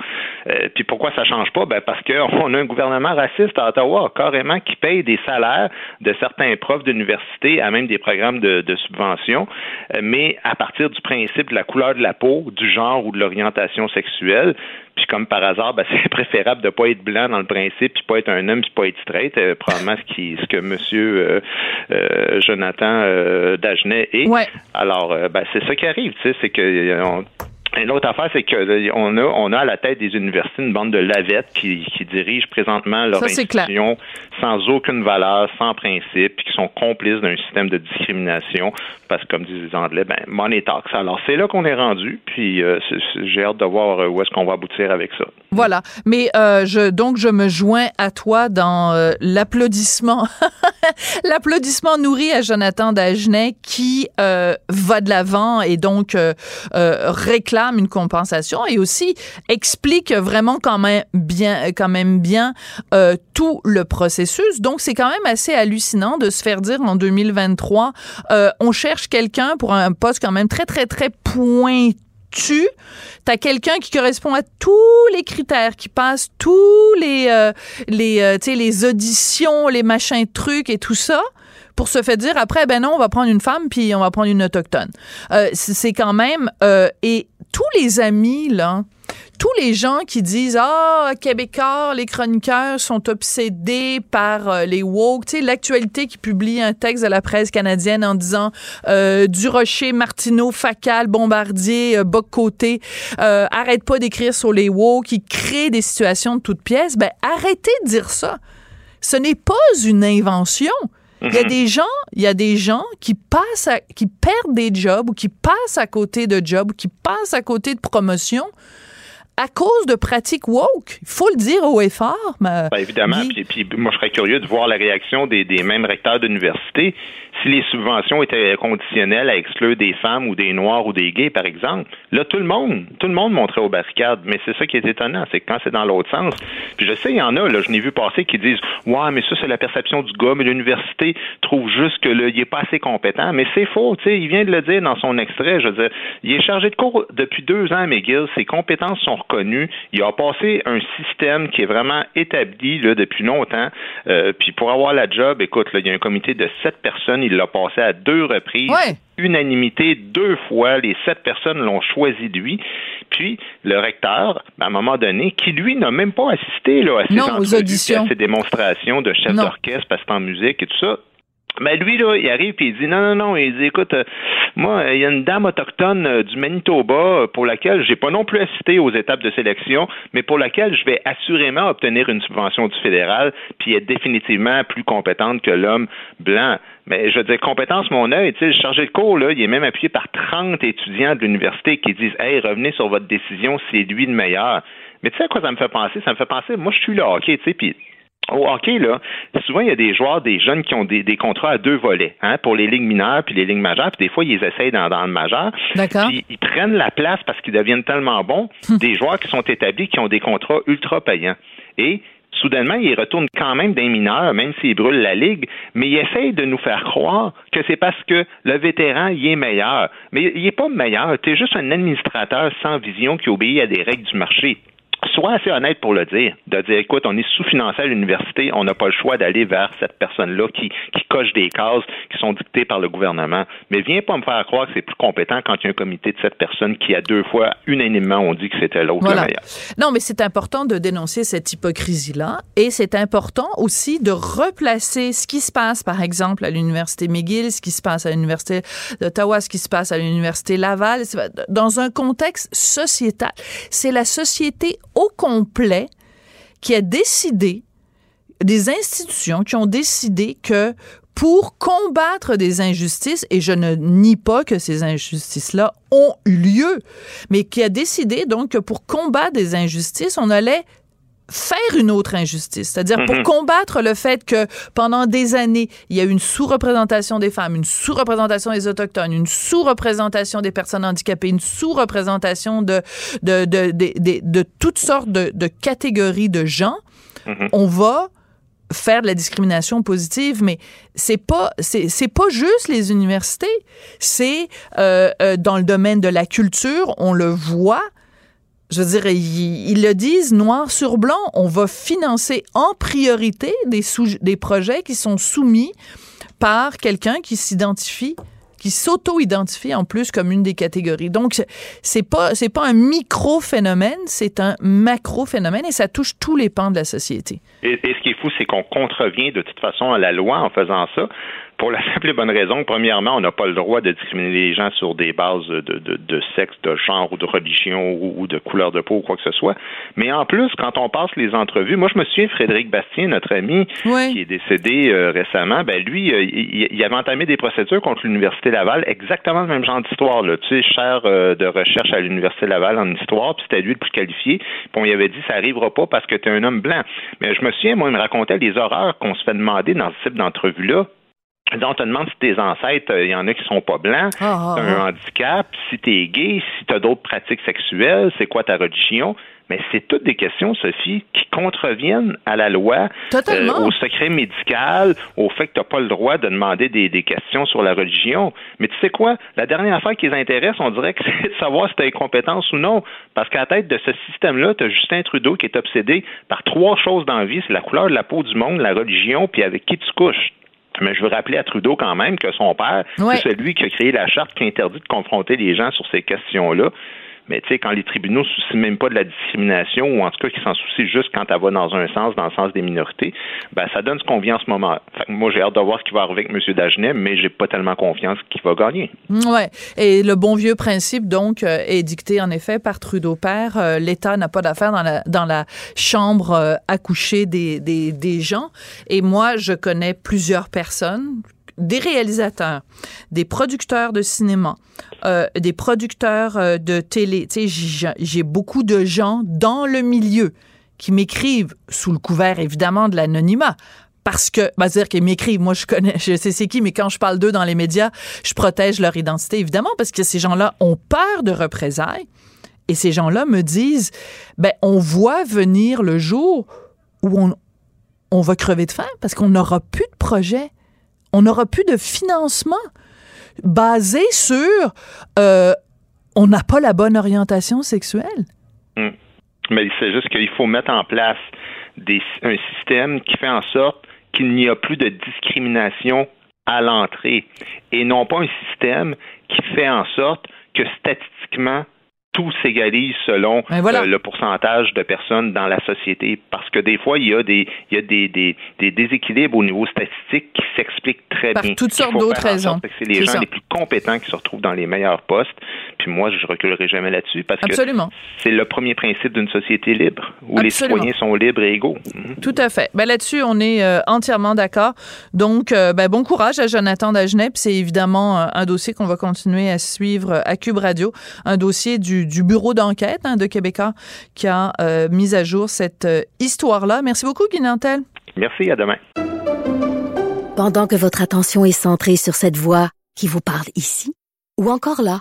Speaker 12: Euh, puis pourquoi ça change pas? Ben parce qu'on a un gouvernement raciste à Ottawa, carrément, qui paye des salaires de certains profs d'université à même des programmes de, de subvention, euh, mais à partir du principe de la couleur de la peau, du genre ou de l'orientation sexuelle. Puis comme par hasard, ben, c'est préférable de pas être blanc dans le principe, puis pas être un homme, puis pas être straight. Euh, probablement ce, qui, ce que Monsieur euh, euh, Jonathan euh, Dagenet est.
Speaker 3: Ouais.
Speaker 12: Alors, euh, ben, c'est ça qui arrive, tu sais, c'est que euh, on- l'autre affaire, c'est que euh, a, on a à la tête des universités une bande de lavettes qui, qui dirigent présentement leur
Speaker 3: Ça,
Speaker 12: institution sans aucune valeur, sans principe, puis qui sont complices d'un système de discrimination, parce que comme disent les Anglais, ben money talks. Alors c'est là qu'on est rendu, puis euh, j'ai hâte de voir euh, où est-ce qu'on va aboutir avec ça.
Speaker 3: Voilà. Mais euh, je, donc, je me joins à toi dans euh, l'applaudissement, l'applaudissement nourri à Jonathan Dagenet qui va de l'avant et donc euh, une compensation et aussi explique vraiment quand même bien, quand même bien euh, tout le processus. Donc, c'est quand même assez hallucinant de se faire dire en 2023, euh, on cherche quelqu'un pour un poste quand même très, très, très pointu tu as quelqu'un qui correspond à tous les critères, qui passe tous les euh, les euh, les auditions, les machins trucs et tout ça pour se faire dire après ben non on va prendre une femme puis on va prendre une autochtone. Euh, c'est quand même euh, et tous les amis là tous les gens qui disent ah Québécois, les chroniqueurs sont obsédés par euh, les woke, tu sais l'actualité qui publie un texte de la presse canadienne en disant euh, Durocher, Martineau, Facal, Bombardier, euh, Boc-Côté, euh, arrête pas d'écrire sur les woke, qui créent des situations de toutes pièces, ben arrêtez de dire ça. Ce n'est pas une invention. Il y a des gens, il y a des gens qui passent, à- qui perdent des jobs ou qui passent à côté de jobs, ou qui passent à côté de promotions à cause de pratiques woke. Il faut le dire haut et fort. Mais,
Speaker 12: Ben, évidemment. Puis, puis moi, je serais curieux de voir la réaction des, des mêmes recteurs d'université si les subventions étaient conditionnelles à exclure des femmes ou des noirs ou des gays, par exemple. Là, tout le monde, tout le monde montrait aux barricades. Mais c'est ça qui est étonnant, c'est que quand c'est dans l'autre sens. Puis je sais, il y en a, là, je n'ai vu passer qui disent, ouais, mais ça c'est la perception du gars, mais l'université trouve juste que là, il est pas assez compétent. Mais c'est faux, tu sais. Il vient de le dire dans son extrait. Je veux dire, il est chargé de cours depuis deux ans à McGill. Ses compétences sont reconnues. Il a passé un système qui est vraiment établi là, depuis longtemps. Euh, puis pour avoir la job, écoute, là, il y a un comité de sept personnes. Il l'a passé à deux reprises.
Speaker 3: Ouais.
Speaker 12: Unanimité deux fois. Les sept personnes l'ont choisi de lui. Puis le recteur, à un moment donné, qui lui n'a même pas assisté là, à ces
Speaker 3: Non, aux
Speaker 12: entrevues,
Speaker 3: auditions.
Speaker 12: puis à ces démonstrations de chef d'orchestre, parce que en musique et tout ça. Mais lui, là, il arrive et il dit non, non, non. Il dit écoute, euh, moi, il y a une dame autochtone euh, du Manitoba euh, pour laquelle j'ai pas non plus assisté aux étapes de sélection, mais pour laquelle je vais assurément obtenir une subvention du fédéral, puis est définitivement plus compétente que l'homme blanc. Mais je veux dire, compétence, mon œil, tu sais, le chargé de cours, là, il est même appuyé par 30 étudiants de l'université qui disent Hey, revenez sur votre décision, c'est lui le meilleur. Mais tu sais à quoi ça me fait penser? Ça me fait penser, moi, je suis là, OK, tu sais, puis au hockey, là, souvent, il y a des joueurs, des jeunes qui ont des, des contrats à deux volets, hein, pour les ligues mineures puis les ligues majeures, puis des fois, ils essayent dans, dans le majeur.
Speaker 3: D'accord.
Speaker 12: Puis ils prennent la place parce qu'ils deviennent tellement bons, des joueurs qui sont établis, qui ont des contrats ultra payants. Et soudainement, ils retournent quand même d'un mineur, même s'ils brûlent la ligue, mais ils essayent de nous faire croire que c'est parce que le vétéran, il est meilleur. Mais il n'est pas meilleur. Tu es juste un administrateur sans vision qui obéit à des règles du marché. Sois assez honnête pour le dire, de dire, écoute, on est sous-financé à l'université, on n'a pas le choix d'aller vers cette personne-là qui, qui coche des cases qui sont dictées par le gouvernement. Mais viens pas me faire croire que c'est plus compétent quand il y a un comité de cette personne qui, à deux fois, unanimement, ont dit que c'était l'autre
Speaker 3: Voilà. Non, mais c'est important de dénoncer cette hypocrisie-là et c'est important aussi de replacer ce qui se passe, par exemple, à l'Université McGill, ce qui se passe à l'Université d'Ottawa, ce qui se passe à l'Université Laval, dans un contexte sociétal. C'est la société au complet qui a décidé, des institutions qui ont décidé que pour combattre des injustices, et je ne nie pas que ces injustices-là ont eu lieu, mais qui a décidé donc que pour combattre des injustices, on allait faire une autre injustice. C'est-à-dire pour
Speaker 11: Mhm.
Speaker 3: combattre le fait que pendant des années, il y a eu une sous-représentation des femmes, une sous-représentation des Autochtones, une sous-représentation des personnes handicapées, une sous-représentation de, de, de, de, de- de toutes sortes de, catégories de gens, on va faire de la discrimination positive, mais c'est pas c'est c'est pas juste les universités, c'est euh, euh, dans le domaine de la culture, on le voit. Je veux dire, ils, le disent noir sur blanc. On va financer en priorité des, projets qui sont soumis par quelqu'un qui s'identifie, qui s'auto-identifie en plus comme une des catégories. Donc, c'est- pas, c'est pas un micro-phénomène, c'est un macro-phénomène et ça touche tous les pans de la société.
Speaker 12: Et ce qui est fou, c'est qu'on contrevient de toute façon à la loi en faisant ça. Pour la simple et bonne raison, que, premièrement, on n'a pas le droit de discriminer les gens sur des bases de, de, de sexe, de genre ou de religion ou, ou de couleur de peau ou quoi que ce soit. Mais en plus, quand on passe les entrevues, moi je me souviens Frédéric Bastien, notre ami qui est décédé euh, récemment, ben lui, euh, il, il avait entamé des procédures contre l'Université Laval, exactement le même genre d'histoire. Tu sais, chaire euh, de recherche à l'Université Laval en histoire, puis c'était lui le plus qualifié. Puis on lui avait dit ça arrivera pas parce que tu es un homme blanc. Mais je me souviens, moi, il me racontait les horreurs qu'on se fait demander dans ce type d'entrevue-là. Donc, on te demande si tes ancêtres, euh, il y en a qui sont pas blancs,
Speaker 3: ah,
Speaker 12: t'as un
Speaker 3: ah.
Speaker 12: handicap, si t'es gay, si t'as d'autres pratiques sexuelles, c'est quoi ta religion? Mais c'est toutes des questions, Sophie, qui contreviennent à la loi, euh, au secret médical, au fait que t'as pas le droit de demander des, des questions sur la religion. Mais tu sais quoi? La dernière affaire qui les intéresse, on dirait que c'est de savoir si t'as incompétence ou non. Parce qu'à la tête de ce système-là, t'as Justin Trudeau qui est obsédé par trois choses dans la vie. C'est la couleur de la peau du monde, la religion, puis avec qui tu couches. Mais je veux rappeler à Trudeau quand même que son père,
Speaker 3: Ouais.
Speaker 12: c'est celui qui a créé la charte qui interdit de confronter les gens sur ces questions-là. Mais tu sais, quand les tribunaux ne se soucient même pas de la discrimination, ou en tout cas qui s'en soucient juste quand elle va dans un sens, dans le sens des minorités, ben ça donne ce qu'on vit en ce moment. Fait que moi, j'ai hâte de voir ce qui va arriver avec M. Dagenet, mais j'ai pas tellement confiance qu'il va gagner.
Speaker 3: Ouais. Et le bon vieux principe, donc, euh, est dicté en effet par Trudeau père. Euh, L'État n'a pas d'affaire dans la, dans la chambre euh, à coucher des, des, des gens. Et moi, je connais plusieurs personnes des réalisateurs, des producteurs de cinéma, euh, des producteurs euh, de télé. Tu sais, j'ai beaucoup de gens dans le milieu qui m'écrivent sous le couvert évidemment de l'anonymat. Parce que, bah, dire qu'ils m'écrivent, moi je connais, je sais c'est qui, mais quand je parle d'eux dans les médias, je protège leur identité évidemment parce que ces gens-là ont peur de représailles et ces gens-là me disent, ben on voit venir le jour où on, on va crever de faim parce qu'on n'aura plus de projet, on n'aura plus de financement basé sur euh, on n'a pas la bonne orientation sexuelle.
Speaker 12: Hmm. Mais c'est juste qu'il faut mettre en place un système qui fait en sorte qu'il n'y a plus de discrimination à l'entrée et non pas un système qui fait en sorte que statistiquement tout s'égalise selon
Speaker 3: Ben voilà.
Speaker 12: euh, le pourcentage de personnes dans la société. Parce que des fois, il y a des, il y a des, des, des déséquilibres au niveau statistique qui s'expliquent très
Speaker 3: Par
Speaker 12: bien.
Speaker 3: toutes
Speaker 12: Il
Speaker 3: sortes d'autres raisons.
Speaker 12: C'est les gens
Speaker 3: ça.
Speaker 12: les plus compétents qui se retrouvent dans les meilleurs postes. Puis moi, je reculerai jamais là-dessus parce
Speaker 3: Absolument.
Speaker 12: que c'est le premier principe d'une société libre où les citoyens sont libres et égaux.
Speaker 3: Tout à fait. Ben là-dessus, on est euh, entièrement d'accord. Donc, euh, ben, bon courage à Jonathan Dagenet. Puis C'est évidemment euh, un dossier qu'on va continuer à suivre euh, à Cube Radio, un dossier du, du bureau d'enquête hein, de Québécois qui a euh, mis à jour cette euh, histoire-là. Merci beaucoup, Guy Nantel.
Speaker 12: Merci, à demain.
Speaker 9: Pendant que votre attention est centrée sur cette voix qui vous parle ici, ou encore là,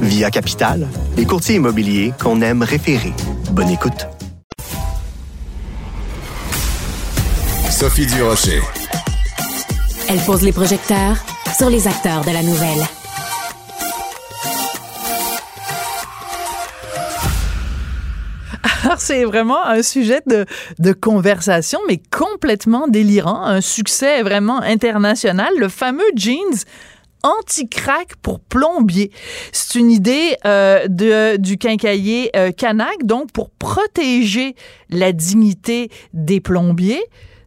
Speaker 10: Via Capital, les courtiers immobiliers qu'on aime référer. Bonne écoute.
Speaker 11: Sophie Durocher.
Speaker 1: Elle pose les projecteurs sur les acteurs de la nouvelle.
Speaker 3: Alors, c'est vraiment un sujet de, de conversation, mais complètement délirant. Un succès vraiment international. Le fameux jeans anti-crack pour plombier. C'est une idée euh, de, du quincailler euh, Canac, donc pour protéger la dignité des plombiers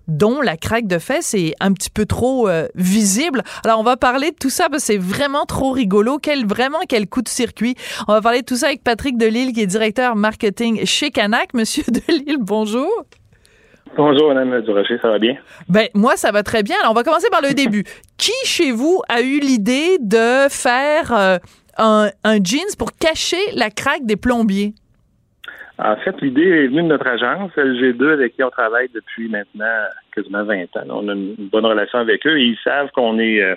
Speaker 3: dont la craque de fesses est un petit peu trop euh, visible. Alors, on va parler de tout ça parce que c'est vraiment trop rigolo. Quel, vraiment, quel coup de circuit. On va parler de tout ça avec Patrick Delille, qui est directeur marketing chez Canac. Monsieur Delille, bonjour.
Speaker 13: Bonjour, Madame Durocher, ça va bien?
Speaker 3: Ben, moi, ça va très bien. Alors, on va commencer par le début. Qui, chez vous, a eu l'idée de faire euh, un, un jeans pour cacher la craque des plombiers?
Speaker 13: En fait, l'idée est venue de notre agence, LG2, avec qui on travaille depuis maintenant quasiment 20 ans. On a une bonne relation avec eux et ils savent qu'on est euh,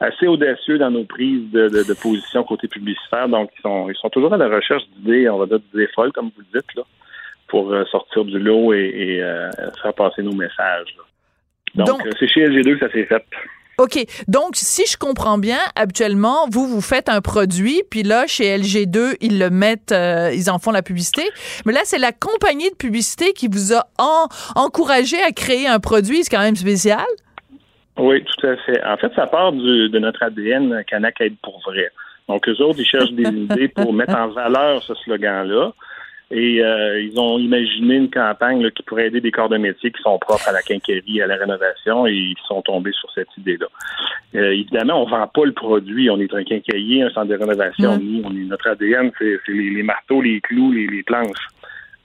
Speaker 13: assez audacieux dans nos prises de, de, de position côté publicitaire. Donc, ils sont, ils sont toujours à la recherche d'idées, on va dire d'idées folles, comme vous le dites, là, pour euh, sortir du lot et, et, euh, faire passer nos messages. là. Donc, euh, c'est chez LG2 que ça s'est fait.
Speaker 3: OK. Donc, si je comprends bien, habituellement, vous, vous faites un produit, puis là, chez LG2, ils le mettent, euh, ils en font la publicité. Mais là, c'est la compagnie de publicité qui vous a en- encouragé à créer un produit. C'est quand même spécial.
Speaker 13: Oui, tout à fait. En fait, ça part du- de notre ADN Canac aide pour vrai. Donc, eux autres, ils cherchent des idées pour mettre en valeur ce slogan-là. Et euh, ils ont imaginé une campagne là, qui pourrait aider des corps de métier qui sont propres à la quincaillerie, à la rénovation, et ils sont tombés sur cette idée-là. Euh, évidemment, on vend pas le produit. On est un quincaillier, un centre de rénovation. Nous, on est notre ADN, c'est les, les marteaux, les clous, les, les planches.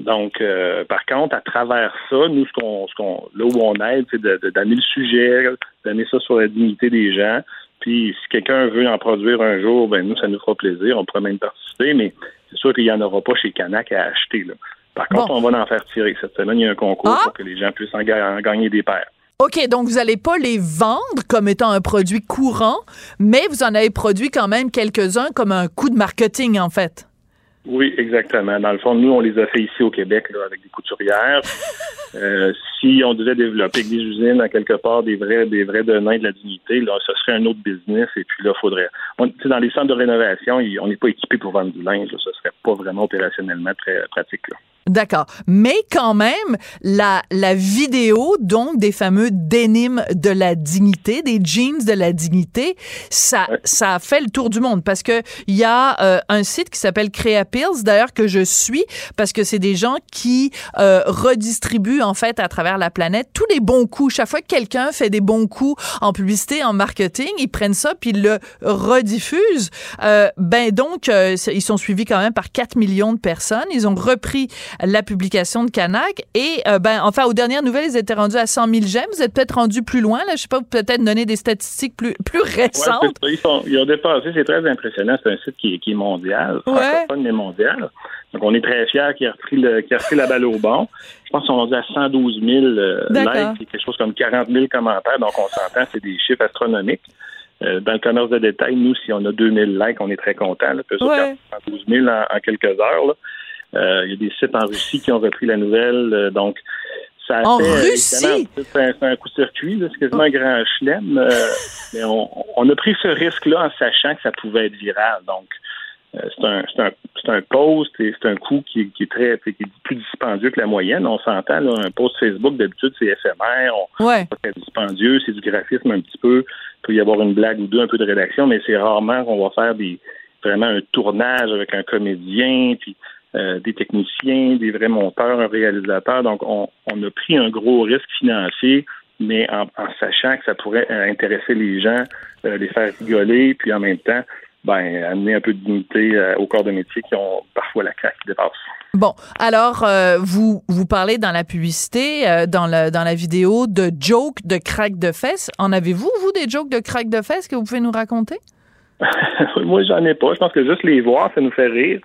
Speaker 13: Donc, euh, par contre, à travers ça, nous, ce qu'on, ce qu'on, là où on aide, c'est de, de donner le sujet, donner ça sur la dignité des gens. Puis, si quelqu'un veut en produire un jour, ben nous, ça nous fera plaisir. On pourrait même participer, mais c'est sûr qu'il n'y en aura pas chez Canac à acheter. Là. Par contre, on va en faire tirer. Cette semaine, il y a un concours pour que les gens puissent en, ga- en gagner des paires.
Speaker 3: OK, donc vous n'allez pas les vendre comme étant un produit courant, mais vous en avez produit quand même quelques-uns comme un coup de marketing, en fait.
Speaker 13: Oui, exactement. Dans le fond, nous, on les a fait ici au Québec là, avec des couturières. Euh, si on devait développer des usines à quelque part des vrais, des vrais donneurs de la dignité, là, ce serait un autre business. Et puis là, faudrait. On, dans les centres de rénovation, on n'est pas équipé pour vendre du linge. là. ce serait pas vraiment opérationnellement très pratique. Là.
Speaker 3: D'accord. Mais quand même, la, la vidéo, donc, des fameux dénimes de la dignité, des jeans de la dignité, ça, ça a fait le tour du monde parce que il y a euh, un site qui s'appelle Creapills, d'ailleurs, que je suis parce que c'est des gens qui euh, redistribuent, en fait, à travers la planète tous les bons coups. Chaque fois que quelqu'un fait des bons coups en publicité, en marketing, ils prennent ça puis ils le rediffusent. Euh, ben, donc, euh, ils sont suivis quand même par 4 millions de personnes. Ils ont repris la publication de Canac. Et, euh, ben, enfin, aux dernières nouvelles, ils étaient rendus à 100 000 j'aime. Vous êtes peut-être rendu plus loin, là. Je sais pas, peut-être donner des statistiques plus, plus récentes.
Speaker 13: Ouais, c'est ça. ils, sont- ils ont dépassé, c'est très impressionnant. C'est un site qui, est- qui est mondial,
Speaker 3: Ouais.
Speaker 13: mais mondial. Donc on est très fiers qu'il a repris le, qu'il a repris la balle au bon. Je pense sont rendus à 112 000 euh, likes et quelque chose comme 40 000 commentaires. Donc on s'entend, c'est des chiffres astronomiques. Euh, dans le commerce de détail, nous, si on a 2000 likes, on est très contents. Là.
Speaker 3: Ouais.
Speaker 13: ils ont 112 000 en, en quelques heures. là. Euh, Il y a des sites en Russie qui ont repris la nouvelle. euh, donc, ça a
Speaker 3: En
Speaker 13: fait, euh,
Speaker 3: Russie?
Speaker 13: C'est un, un coup de circuit, là. c'est quasiment un grand chelem. euh, mais on, on a pris ce risque-là en sachant que ça pouvait être viral. Donc, euh, c'est un, c'est un, un post et c'est un coût qui, qui est très qui est plus dispendieux que la moyenne. On s'entend, un post Facebook, d'habitude, c'est éphémère. On,
Speaker 3: Ouais.
Speaker 13: c'est pas très dispendieux, c'est du graphisme un petit peu. Il peut y avoir une blague ou deux, un peu de rédaction, mais c'est rarement qu'on va faire des vraiment un tournage avec un comédien, puis euh, des techniciens, des vrais monteurs, un réalisateur. Donc, on, on a pris un gros risque financier, mais en, en sachant que ça pourrait euh, intéresser les gens, euh, les faire rigoler, puis en même temps, ben, amener un peu de dignité euh, au corps de métier qui ont parfois la craque qui dépasse.
Speaker 3: Bon, alors euh, vous vous parlez dans la publicité, euh, dans le dans la vidéo de jokes de crack de fesses. En avez-vous vous des jokes de crack de fesses que vous pouvez nous raconter?
Speaker 13: Moi, j'en ai pas. Je pense que juste les voir, ça nous fait rire.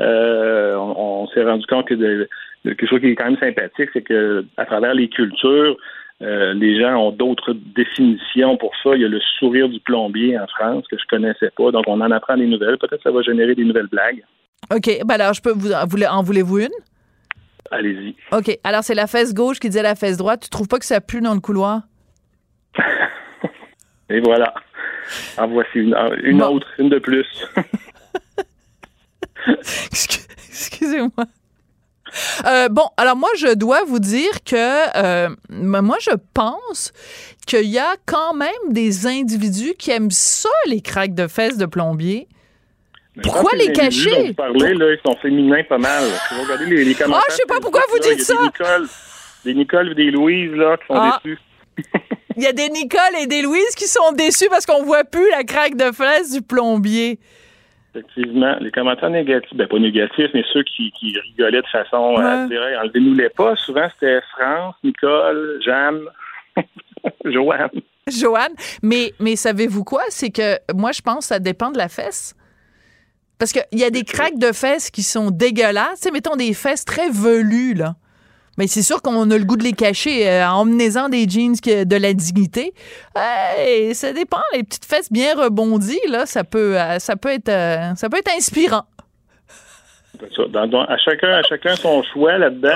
Speaker 13: Euh, on on s'est rendu compte que de, de quelque chose qui est quand même sympathique, c'est que à travers les cultures, euh, les gens ont d'autres définitions pour ça. Il y a le sourire du plombier en France que je connaissais pas, donc on en apprend des nouvelles. Peut-être que ça va générer des nouvelles blagues.
Speaker 3: Ok, ben alors je peux vous en voulez- en voulez-vous une?
Speaker 13: Allez-y.
Speaker 3: Ok, alors c'est la fesse gauche qui dit à la fesse droite. Tu trouves pas que ça pue dans le couloir?
Speaker 13: Et voilà. En voici une, une
Speaker 3: Bon.
Speaker 13: autre, une de plus.
Speaker 3: Excusez-moi. Euh, bon, alors moi, je dois vous dire que euh, m- moi, je pense qu'il y a quand même des individus qui aiment ça, les craques de fesses de plombier. Pourquoi les cacher?
Speaker 13: vous parlez, là, ils sont féminins pas mal. Si vous regardez les, les commentaires.
Speaker 3: Ah, je sais pas pourquoi vous
Speaker 13: là, il y
Speaker 3: dites
Speaker 13: a
Speaker 3: ça.
Speaker 13: Des Nicole, des Nicole et des Louise, là, qui sont
Speaker 3: Ah.
Speaker 13: déçus.
Speaker 3: Il y a des Nicole et des Louise qui sont déçus parce qu'on voit plus la craque de fesses du plombier.
Speaker 13: Effectivement, les commentaires négatifs, ben pas négatifs, mais ceux qui, qui rigolaient de façon euh, à
Speaker 3: Ouais.
Speaker 13: dire Hey, enlevez-nous les pas, souvent c'était France, Nicole, Jeanne, Joanne.
Speaker 3: Joanne, mais, mais savez-vous quoi? C'est que moi, je pense que ça dépend de la fesse. Parce qu'il y a des craques de fesses qui sont dégueulasses. Tu sais, mettons des fesses très velues, là. Mais c'est sûr qu'on a le goût de les cacher euh, en emmenant des jeans qui- de la dignité. Hey, ça dépend. Les petites fesses bien rebondies, là, ça peut, euh, ça peut, être, euh, ça peut être inspirant.
Speaker 13: Dans- dans- à, chacun, à chacun son choix là-dedans.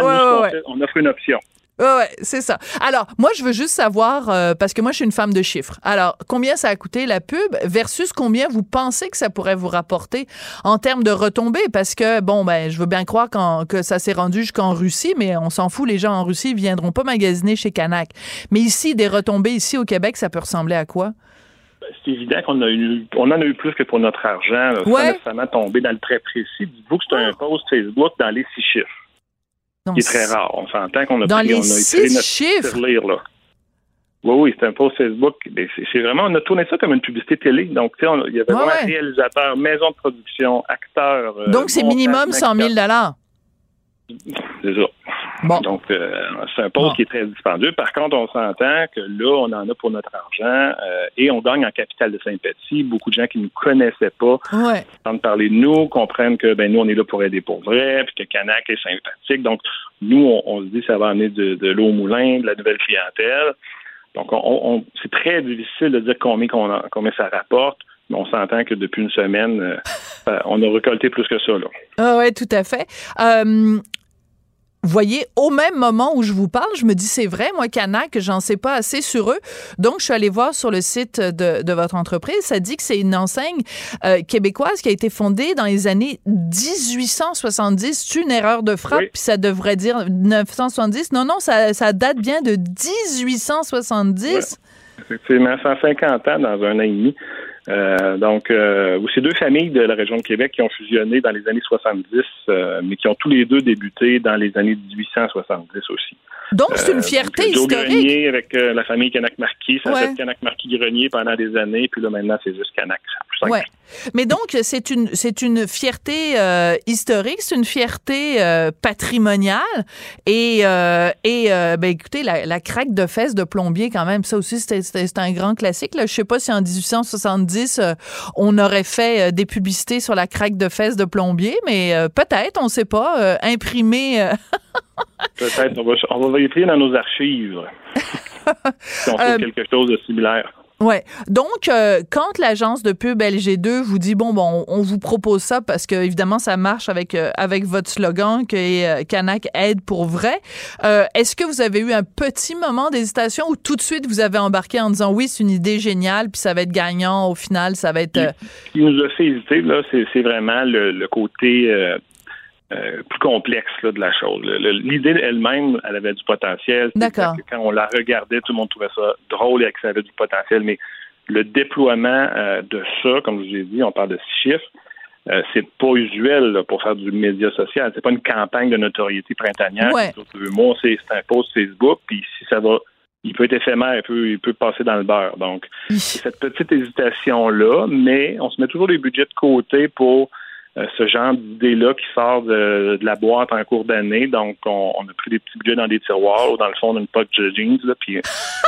Speaker 3: Ouais, ouais,
Speaker 13: on offre une option.
Speaker 3: Ouais, ouais, c'est ça. Alors, moi, je veux juste savoir, euh, parce que moi, je suis une femme de chiffres. Alors, combien ça a coûté la pub versus combien vous pensez que ça pourrait vous rapporter en termes de retombées? Parce que, bon, ben, je veux bien croire qu'en- que ça s'est rendu jusqu'en Russie, mais on s'en fout, les gens en Russie viendront pas magasiner chez Canac. Mais ici, des retombées ici au Québec, ça peut ressembler à quoi?
Speaker 13: Ben, C'est évident qu'on a eu, on en a eu plus que pour notre argent, là, sans
Speaker 3: Ouais. Ah.
Speaker 13: nécessairement tomber dans le très précis. Dites-vous que c'est un post Facebook dans les six chiffres. Qui est très rare. On s'entend qu'on a
Speaker 3: Dans
Speaker 13: pris,
Speaker 3: les
Speaker 13: on a
Speaker 3: six
Speaker 13: notre
Speaker 3: chiffres?
Speaker 13: tirelire, là. Oui, oui, c'est un post Facebook. C'est vraiment, on a tourné ça comme une publicité télé. Donc, tu sais, il y avait vraiment
Speaker 3: ouais.
Speaker 13: réalisateur, maison de production, acteur. euh,
Speaker 3: Donc, c'est minimum 100 000
Speaker 13: C'est ça.
Speaker 3: Bon.
Speaker 13: Donc, euh, c'est un poste
Speaker 3: Bon.
Speaker 13: qui est très dispendieux. Par contre, on s'entend que là, on en a pour notre argent euh, et on gagne en capital de sympathie. Beaucoup de gens qui ne nous connaissaient pas
Speaker 3: Ouais.
Speaker 13: entendent parler de nous, comprennent que ben nous, on est là pour aider pour vrai, puis que Canac est sympathique. Donc, nous, on, on se dit que ça va amener de, de l'eau au moulin, de la nouvelle clientèle. Donc, on, on- c'est très difficile de dire combien, ça rapporte, mais on s'entend que depuis une semaine, euh, on a récolté plus que ça. Là.
Speaker 3: Ah ouais, tout à fait. Euh, voyez, au même moment où je vous parle, je me dis c'est vrai, moi, Canac, j'en sais pas assez sur eux. Donc, je suis allée voir sur le site de, de votre entreprise. Ça dit que c'est une enseigne euh, québécoise qui a été fondée dans les années 1870. C'est une erreur de frappe, puis ça devrait dire 970. Non, non, ça, ça date bien de 1870.
Speaker 13: Effectivement, 150 ans dans un an et demi. Euh, donc, euh, c'est deux familles de la région de Québec qui ont fusionné dans les années 70, euh, mais qui ont tous les deux débuté dans les années 1870 aussi.
Speaker 3: Donc, c'est une fierté
Speaker 13: donc,
Speaker 3: historique.
Speaker 13: Grenier avec la famille Canac-Marquis, ça a fait Canac-Marquis-Grenier pendant des années, puis là, maintenant, c'est juste Canac. C'est.
Speaker 3: Ouais. Mais donc, c'est une, c'est une fierté historique, c'est une fierté patrimoniale. Et, et ben, écoutez, la, la craque de fesses de plombier, quand même, ça aussi, c'était un grand classique. Là. Je sais pas si en 1870, euh, on aurait fait euh, des publicités sur la craque de fesses de plombier, mais euh, peut-être, on sait pas, imprimer...
Speaker 13: Peut-être, on va, on va vérifier dans nos archives si on trouve quelque chose de similaire.
Speaker 3: Ouais. Donc, euh, quand l'agence de pub LG2 vous dit bon, bon, on vous propose ça parce que évidemment ça marche avec euh, avec votre slogan que euh, Canac aide pour vrai. euh, Est-ce que vous avez eu un petit moment d'hésitation ou tout de suite vous avez embarqué en disant oui, c'est une idée géniale puis ça va être gagnant au final, ça va être euh,
Speaker 13: Ce qui nous a fait hésiter, là, c'est, c'est vraiment le, le côté euh, plus complexe là, de la chose. L'idée elle-même, elle avait du potentiel.
Speaker 3: D'accord.
Speaker 13: Quand on la regardait, tout le monde trouvait ça drôle et que ça avait du potentiel, mais le déploiement euh, de ça, comme je vous ai dit, on parle de six chiffres, euh, c'est pas usuel là, pour faire du média social. C'est pas une campagne de notoriété printanière
Speaker 3: Ouais.
Speaker 13: deux mois. C'est, un post Facebook, puis si ça va, il peut être éphémère, il peut, il peut passer dans le beurre. Donc, c'est cette petite hésitation-là, mais on se met toujours des budgets de côté pour ce genre d'idée-là qui sort de, de la boîte en cours d'année. Donc, on, on a pris des petits budgets dans des tiroirs ou dans le fond d'une poche de jeans, là, puis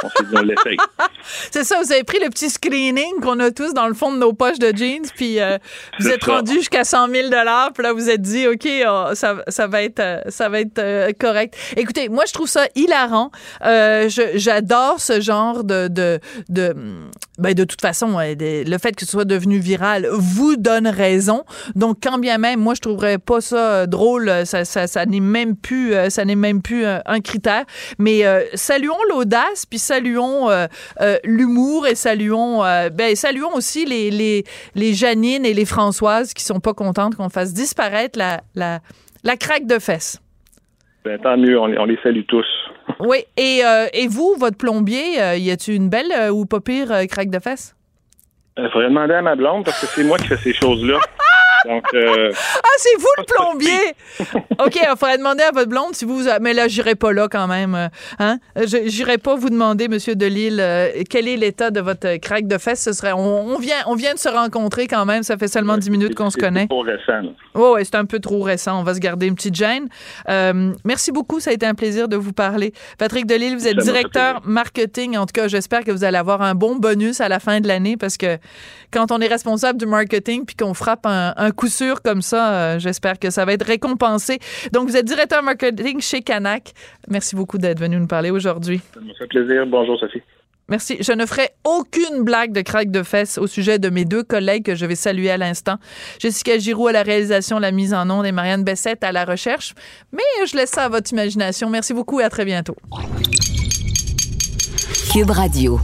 Speaker 13: on s'est dit, on l'essaye.
Speaker 3: C'est ça, vous avez pris le petit screening qu'on a tous dans le fond de nos poches de jeans, puis euh, vous êtes
Speaker 13: ça.
Speaker 3: rendu jusqu'à 100 000 puis là, vous êtes dit, OK, oh, ça, ça va être, euh, ça va être euh, correct. Écoutez, moi, je trouve ça hilarant. Euh, J'adore ce genre de... de, de ben, de toute façon, euh, le fait que ce soit devenu viral vous donne raison. Donc, quand bien même, moi, je trouverais pas ça euh, drôle, euh, ça, ça, ça n'est même plus, euh, ça n'est même plus un critère. Mais euh, saluons l'audace, puis saluons euh, euh, l'humour et saluons, ben, saluons aussi les, les, les Janine et les Françoises qui sont pas contentes qu'on fasse disparaître la, la, la craque de fesses.
Speaker 13: Ben, tant mieux, on, les- on les salue tous.
Speaker 3: Oui, et, et vous, votre plombier, y a-tu une belle ou pas pire craque de fesses?
Speaker 13: Il faudrait demander à ma blonde parce que c'est moi qui fais ces choses-là. Donc, euh,
Speaker 3: Ah, c'est vous le plombier! OK, il faudrait demander à votre blonde si vous... Mais là, j'irai pas là quand même. euh, Hein? Je- J'irai pas vous demander, Monsieur Delille, euh, quel est l'état de votre euh, craque de fesses? Ce serait... On, on vient, on vient de se rencontrer quand même. Ça fait seulement 10 minutes qu'on se connaît.
Speaker 13: c'est pour récent.
Speaker 3: Oh, ouais, c'est un peu trop récent. On va se garder une petite gêne. Euh, merci beaucoup. Ça a été un plaisir de vous parler. Patrick Delille, vous êtes directeur marketing. En tout cas, j'espère que vous allez avoir un bon bonus à la fin de l'année parce que quand on est responsable du marketing puis qu'on frappe un, un coup sûr comme ça, euh, j'espère que ça va être récompensé. Donc, vous êtes directeur marketing chez Canac. Merci beaucoup d'être venu nous parler aujourd'hui.
Speaker 13: Ça me fait plaisir. Bonjour, Sophie.
Speaker 3: Merci. Je ne ferai aucune blague de craque de fesses au sujet de mes deux collègues que je vais saluer à l'instant. Jessica Giroux à la réalisation, la mise en onde et Marianne Bessette à la recherche. Mais je laisse ça à votre imagination. Merci beaucoup et à très bientôt.
Speaker 9: Cube Radio.